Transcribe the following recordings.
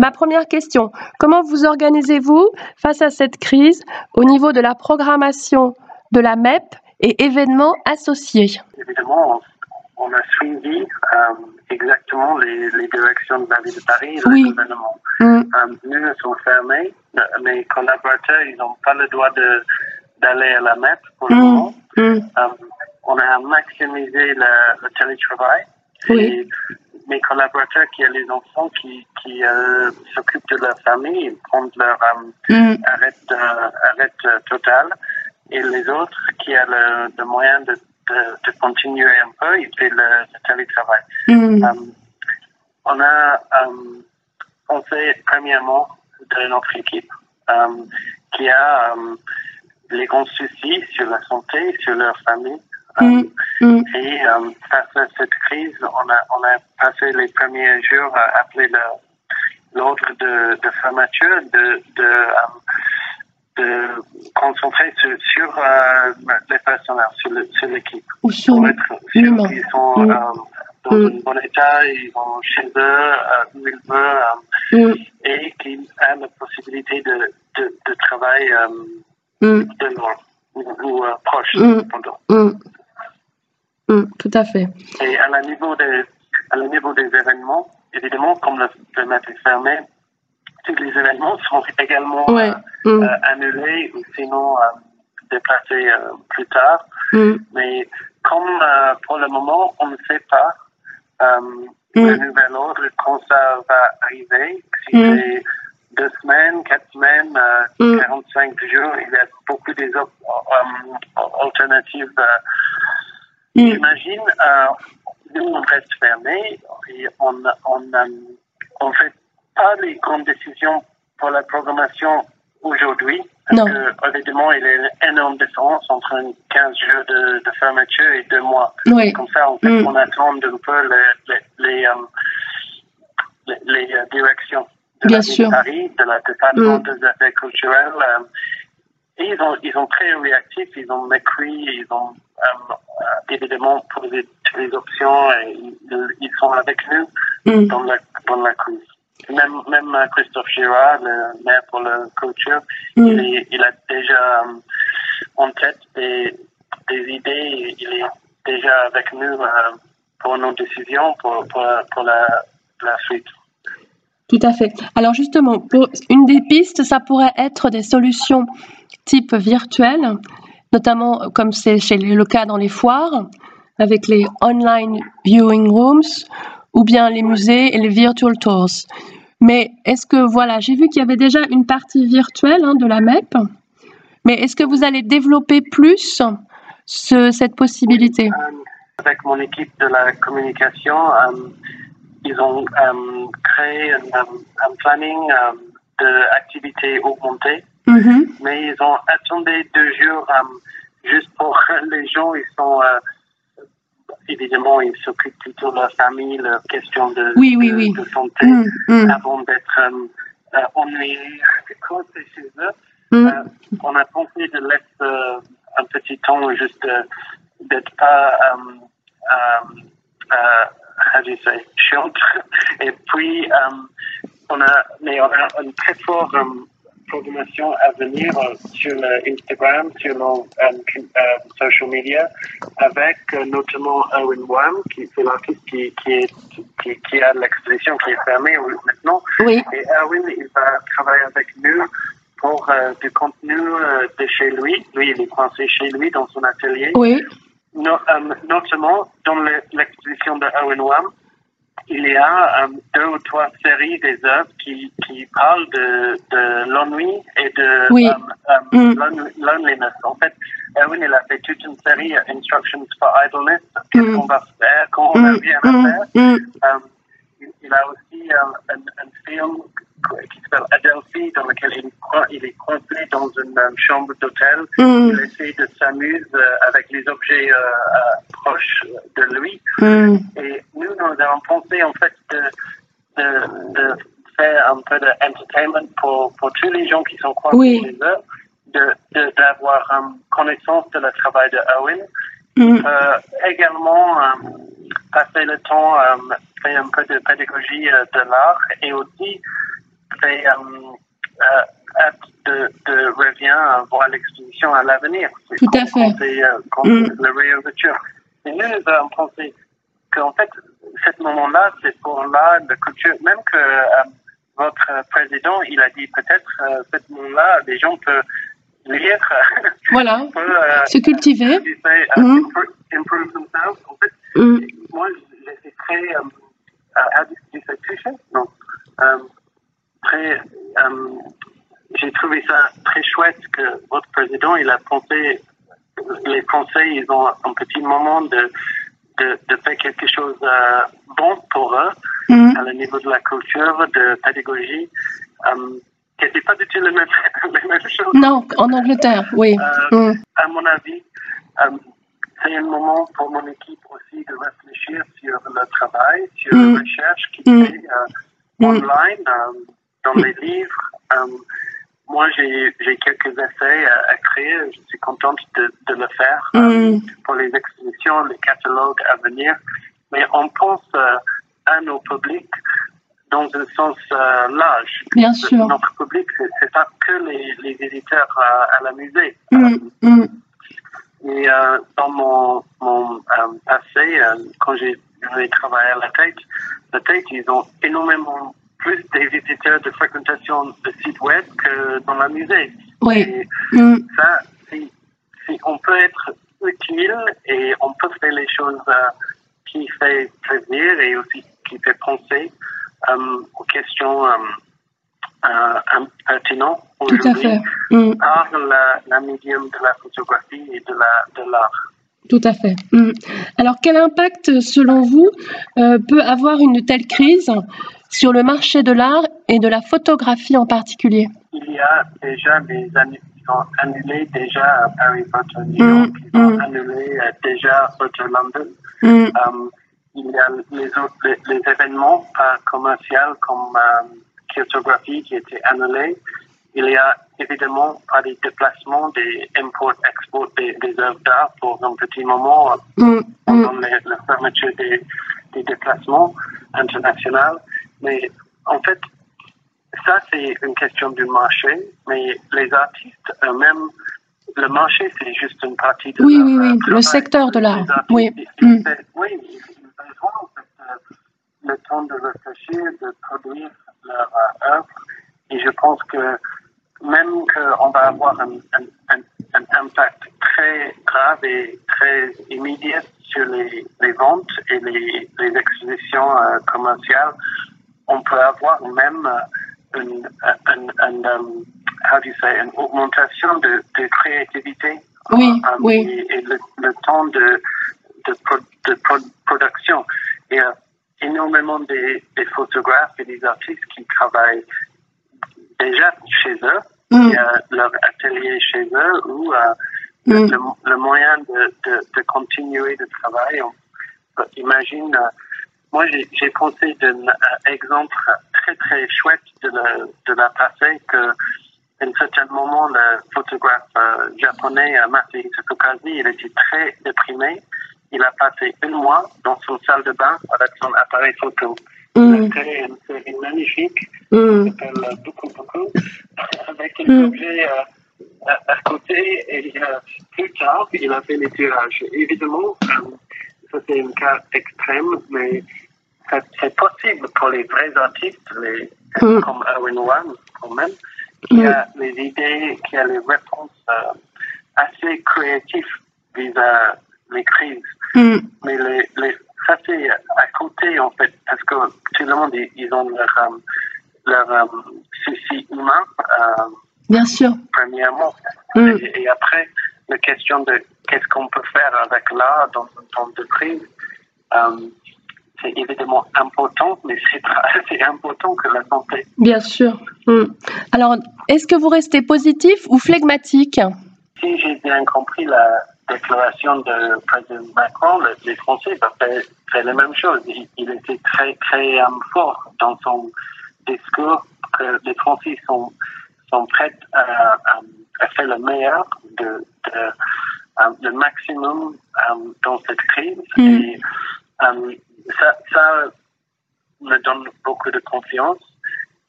Ma première question, comment vous organisez-vous face à cette crise au niveau de la programmation de la MEP et événements associés? Évidemment, on a suivi euh, exactement les, directions de la ville de Paris et Oui. le gouvernement. Mm. Euh, nous, sommes fermés. Mes collaborateurs, ils n'ont pas le droit de- d'aller à la MEP pour le Mm. moment. Mm. Euh, on a maximisé le, le télétravail. Oui. Et mes collaborateurs qui ont les enfants qui, qui euh, s'occupent de leur famille, ils prennent leur euh, Mm. arrêt, euh, arrêt euh, total. Et les autres qui ont le, le moyen de, de, de continuer un peu, ils font le, le télétravail. Mm. Euh, on a euh, pensé premièrement de notre équipe qui a les grands soucis sur la santé, sur leur famille. Mm. Mm. Et euh, face à cette crise, on a, on a passé les premiers jours à appeler le- l'ordre de, de fermeture, de, de, euh, de concentrer sur, sur euh, les personnels, sur l'équipe sur pour être sûr qu'ils sont Mm. euh, dans un bon état, ils vont chez eux, où ils veulent, et qu'ils aient la possibilité de, de, de travailler Mm. de loin ou, proche. Mm. Tout à fait. Et à la niveau des, à la niveau des événements, évidemment, comme le, MEP est fermé, tous les événements sont également Ouais. euh, Mm. euh, annulés ou sinon euh, déplacés plus tard. Mm. Mais comme pour le moment, on ne sait pas le nouvel ordre, quand ça va arriver, si c'est deux semaines, quatre semaines, euh, Mm. 45 jours, il y a beaucoup des alternatives. Euh, Mm. J'imagine, euh, nous, on reste fermés et on on, euh, on fait pas les grandes décisions pour la programmation aujourd'hui. Non. Parce que, évidemment, il y a une énorme différence entre un 15 jours de, de fermeture et deux mois. Oui. Comme ça, en fait, Mm. on attend un peu les, les, les, euh, les, les, euh, directions de Bien la ville sûr. de Paris, de la département Mm. des affaires culturelles. euh, et ils ont, ils ont très réactifs, ils ont écrit, ils ont euh, euh, évidemment posé toutes les options et ils, ils sont avec nous Mm. dans la, dans la crise. Même, même euh, Christophe Girard, le maire pour la culture, Mm. il, il a déjà euh, en tête des, des idées, il est déjà avec nous euh, pour nos décisions, pour, pour, pour la, la suite. Tout à fait. Alors justement, pour une des pistes, ça pourrait être des solutions type virtuelles, notamment euh, comme c'est le cas dans les foires, avec les online viewing rooms, ou bien les musées et les virtual tours. Mais est-ce que, voilà, j'ai vu qu'il y avait déjà une partie virtuelle hein, de la MEP, mais est-ce que vous allez développer plus ce- cette possibilité? Euh, avec mon équipe de la communication, euh, ils ont créé un, un planning d'activités augmentées, Mhm. mais ils ont attendu deux jours euh, juste pour les gens. Ils sont euh, évidemment ils s'occupent plutôt de leur famille, leurs questions de, Oui, oui, de, oui. de santé Mm, mm, avant d'être euh, ennuyés c'est chez eux. mm. On a pensé de laisser un petit temps juste d'être pas how do you say, chiante. Et puis, euh, on a, mais on a une très forte euh, programmation à venir euh, sur le Instagram, sur nos euh, euh, social media, avec euh, notamment Owen Wham, qui c'est l'artiste qui, qui, est, qui, qui a l'exposition qui est fermée euh, maintenant. Oui, Et Erwin, il va travailler avec nous pour euh, du contenu euh, de chez lui. Lui, il est coincé chez lui dans son atelier. oui, No- euh, notamment, dans le- l'exposition de Owen Wham, il y a euh, deux ou trois séries des œuvres qui, qui parlent de, de l'ennui et de Oui. Mm. lon- loneliness. En fait, Erwin, il a fait toute une série, euh, Instructions for Idleness, qu'est-ce Mm. qu'on va faire, quand on a Mm, rien à faire. Il, a aussi un, un film qui s'appelle Adelphi, dans lequel il, est coin- il est coincé dans une chambre d'hôtel. Mm. Il essaie de s'amuser euh, avec les objets euh, euh, proches de lui. Mm. Et nous, nous avons pensé en fait de, de, de faire un peu d'entertainment pour, pour tous les gens qui sont coincés Oui. chez eux, de- de- d'avoir une connaissance de le travail de Owen. Mm. Euh, également, passer le temps, euh, faire un peu de pédagogie euh, de l'art et aussi fait hâte de, de revient voir l'exposition à l'avenir. Tout à fait. Quand, mm. la réouverture. Et nous, nous avons pensé qu'en fait, ce moment-là, c'est pour là de culture, même que votre président, il a dit peut-être euh, ce moment-là, les gens peuvent lire. Voilà. euh, se cultiver. Uh, mm. improve, themselves. En fait, mm. moi, j'étais très. Euh, touché? Non. Um, très. Um, j'ai trouvé ça très chouette que votre président, il a pensé. Les Français, ils ont un petit moment de, de, de faire quelque chose euh, bon pour eux mm. à le niveau de la culture, de pédagogie, qui n'était pas du tout les mêmes, les mêmes choses. Non, en Angleterre, oui. Euh, mm. À mon avis, c'est un moment pour mon équipe aussi de réfléchir sur le travail, sur mm. la recherche qui est fait euh, online, dans les livres. Um, moi, j'ai quelques essais à, créer. Je suis contente de, de le faire pour les expositions, les catalogues à venir. Mais on pense à nos publics dans un sens euh, large. Bien sûr. Notre public, c'est pas que les, les visiteurs à, à la musée. Mm, mm. Et euh, dans mon, mon euh, passé, euh, quand j'ai travaillé à la Tate, la Tate, ils ont énormément plus des visiteurs de fréquentation de sites web que dans la musée. Oui. Et Mm. ça, si, si on peut être utile et on peut faire les choses euh, qui fait plaisir et aussi qui fait penser euh, aux questions euh, à aujourd'hui fait. Mm. par la, la médium de la photographie et de la de l'art. Tout à fait. Mm. Alors, quel impact, selon vous, euh, peut avoir une telle crise sur le marché de l'art et de la photographie en particulier? Il y a déjà des années ils ont annulé déjà à Paris Photo New Mm, York, ils ont mm. annulé euh, déjà Photo London. Mm. Euh, il y a les autres les, les événements commerciaux comme Kyotographie qui étaient annulés. Il y a évidemment pas des déplacements, des import-export des, des œuvres d'art pour un petit moment Mm, mm. pendant les- la fermeture des, des déplacements internationaux. Mais en fait, ça, c'est une question du marché, mais les artistes eux-mêmes, le marché, c'est juste une partie de Oui, oui, oui, euh, le secteur de l'art, oui. Mm. Oui, ils ils ont en fait, euh, le temps de réfléchir, de produire leur euh, œuvre. Et je pense que même qu'on va avoir un, un, un, un impact très grave et très immédiat sur les, les ventes et les, les expositions euh, commerciales, on peut avoir même euh, une, une, une, um, how do you say, une augmentation de, de créativité Oui, euh, oui. et, et le, le temps de, de, pro- de pro- production. A énormément des, des photographes et des artistes qui travaillent déjà chez eux, Mm. a leur atelier chez eux ou euh, Mm. le, le moyen de, de, de continuer de travailler. On imagine, euh, moi j'ai pensé d'un euh, exemple très très chouette de la, de la passé que à un certain moment le photographe japonais Masahito Tokazi, il était très déprimé. Il a passé un mois dans son salle de bain avec son appareil photo. Il Mm. a créé une série magnifique Mm. qui s'appelle beaucoup beaucoup avec un Mm. objet euh, à, à côté et euh, plus tard il a fait les tirages. Évidemment, euh, ça c'est un cas extrême, mais c'est possible pour les vrais artistes, les, Mm. comme Erwin Wan quand même, qui a les idées, qui a les réponses euh, assez créatives vis-à les crises. Mm. Mais les, les, ça, c'est à côté, en fait, parce que tout le monde, ils, ils ont leur, euh, leur euh, souci humain, euh, Bien sûr. premièrement. Mm. Et, et après, la question de qu'est-ce qu'on peut faire avec l'art dans un temps de crise, euh, c'est évidemment important, mais c'est c'est important que la santé. Bien sûr. Mm. Alors, est-ce que vous restez positif ou flegmatique? Si j'ai bien compris la déclaration de président Macron, le- les Français bah, fait, fait la même chose. Il, il était très, très euh, fort dans son discours que les Français sont, sont prêts à, à- à faire le meilleur, de, de, euh, le maximum euh, dans cette crise. Mm. Et ça, ça me donne beaucoup de confiance.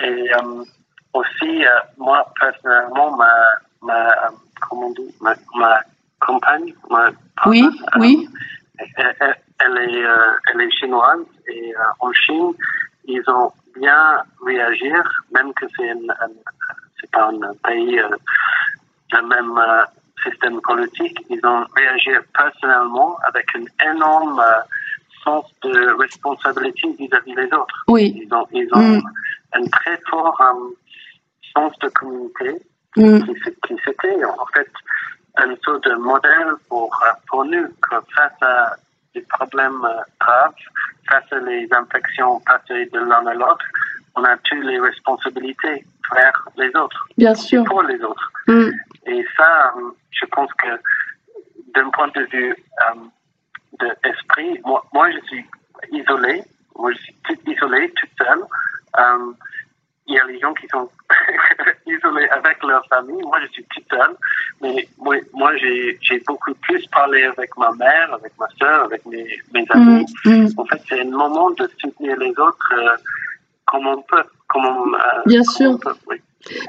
Et aussi, euh, moi, personnellement, ma, ma, comment dit, ma, ma compagne, ma Oui, oui. elle, est, euh, elle est chinoise et euh, en Chine, ils ont bien réagi, même que c'est pas un pays euh, le même euh, système politique, ils ont réagi personnellement avec un énorme euh, sens de responsabilité vis-à-vis des autres. Oui. Ils ont, ils ont Mm. un très fort euh, sens de communauté Mm. qui, s- qui c'était en fait un sort de modèle pour, euh, pour nous que face à des problèmes euh, graves, face à les infections passées de l'un à l'autre, on a toutes les responsabilités vers les autres, Bien sûr. pour les autres. Mm. Et ça, je pense que d'un point de vue euh, de esprit, moi, moi je suis isolé, moi je suis toute isolée, toute seule. Il y a les gens qui sont isolés avec leur famille. Moi, je suis toute seule. Mais moi, moi j'ai beaucoup plus parlé avec ma mère, avec ma soeur, avec mes, mes Mm. amis. Mm. En fait, c'est un moment de soutenir les autres euh, comme on peut. Comme on, euh, Bien comme sûr. on peut, oui.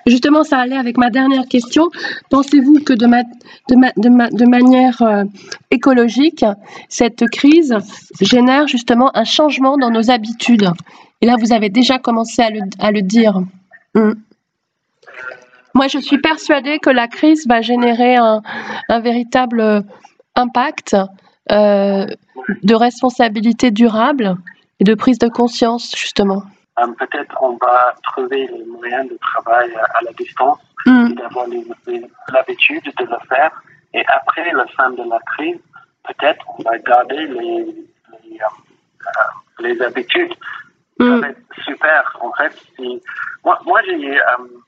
Justement, ça allait avec ma dernière question. Pensez-vous que de, ma- de, ma- de, ma- de manière euh, écologique, cette crise génère justement un changement dans nos habitudes? Et là, vous avez déjà commencé à le, à le dire. Mm. Moi, je suis persuadée que la crise va générer un, un véritable impact euh, de responsabilité durable et de prise de conscience, justement. Euh, Peut-être on va trouver les moyens de travail à, à la distance Mm. et d'avoir l'habitude de le faire. Et après la fin de la crise, peut-être on va garder les, les, euh, euh, les habitudes. Ça Mm. va être super. En fait, moi, moi j'ai, euh,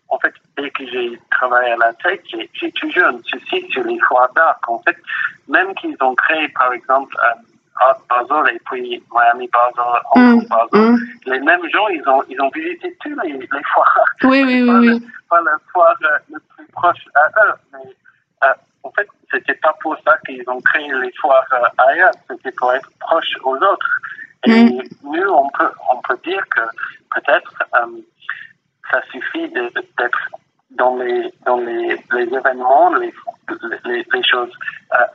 en fait, dès que j'ai travaillé à la tech, j'ai toujours un souci sur les foires d'art. En fait, même qu'ils ont créé, par exemple, euh, Art Basel et puis Miami Basel, Hong Mm. Kong Basel, Mm. les mêmes gens, ils ont, ils ont visité tous les, les foires. Oui, oui, oui, pas, oui. Le, pas la foire euh, le plus proche à eux. Mais euh, en fait, c'était pas pour ça qu'ils ont créé les foires ailleurs. C'était pour être proche aux autres. Et Mm. nous, on peut, on peut dire que peut-être euh, ça suffit d'être dans les, dans les, les événements, les, les, les choses euh,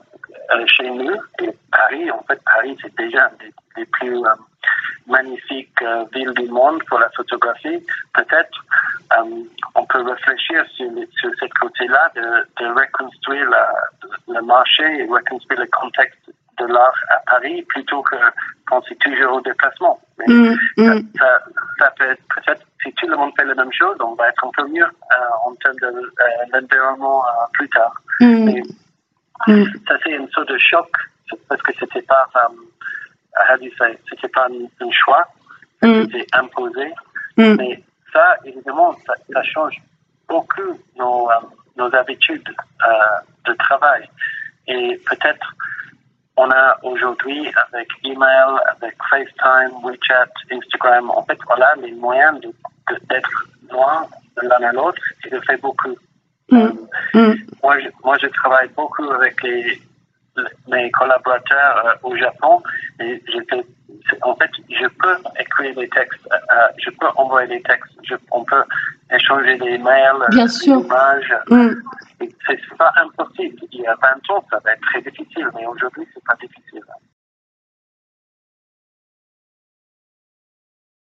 euh, chez nous. Et Paris, en fait, Paris, c'est déjà une des, plus magnifiques villes du monde pour la photographie. Peut-être on peut réfléchir sur, sur ce côté-là de, de reconstruire la, le marché et reconstruire le contexte de l'art à Paris plutôt que penser toujours au déplacement. Mais Mm. ça, Mm. ça, ça peut être peut-être si tout le monde fait la même chose, on va être un peu mieux euh, en termes de euh, l'environnement euh, plus tard. Mm. Mais ça c'est une sorte de choc parce que c'était pas, um, c'était pas un, un choix, c'était imposé. Mais ça, évidemment, ça, ça change beaucoup nos, nos habitudes de travail. Et peut-être on a aujourd'hui, avec email, avec FaceTime, WeChat, Instagram, en fait, voilà les moyens d'être loin de l'un à l'autre et de faire beaucoup. Mm. Euh, Mm. moi, je, moi, je travaille beaucoup avec les, mes collaborateurs euh, au Japon et c'est- en fait, je peux écrire des textes, euh, je peux envoyer des textes, je, on peut échanger des mails, euh, Bien des images. Mm. C'est pas impossible. Il y a 20 ans, ça va être très difficile, mais aujourd'hui, c'est pas difficile.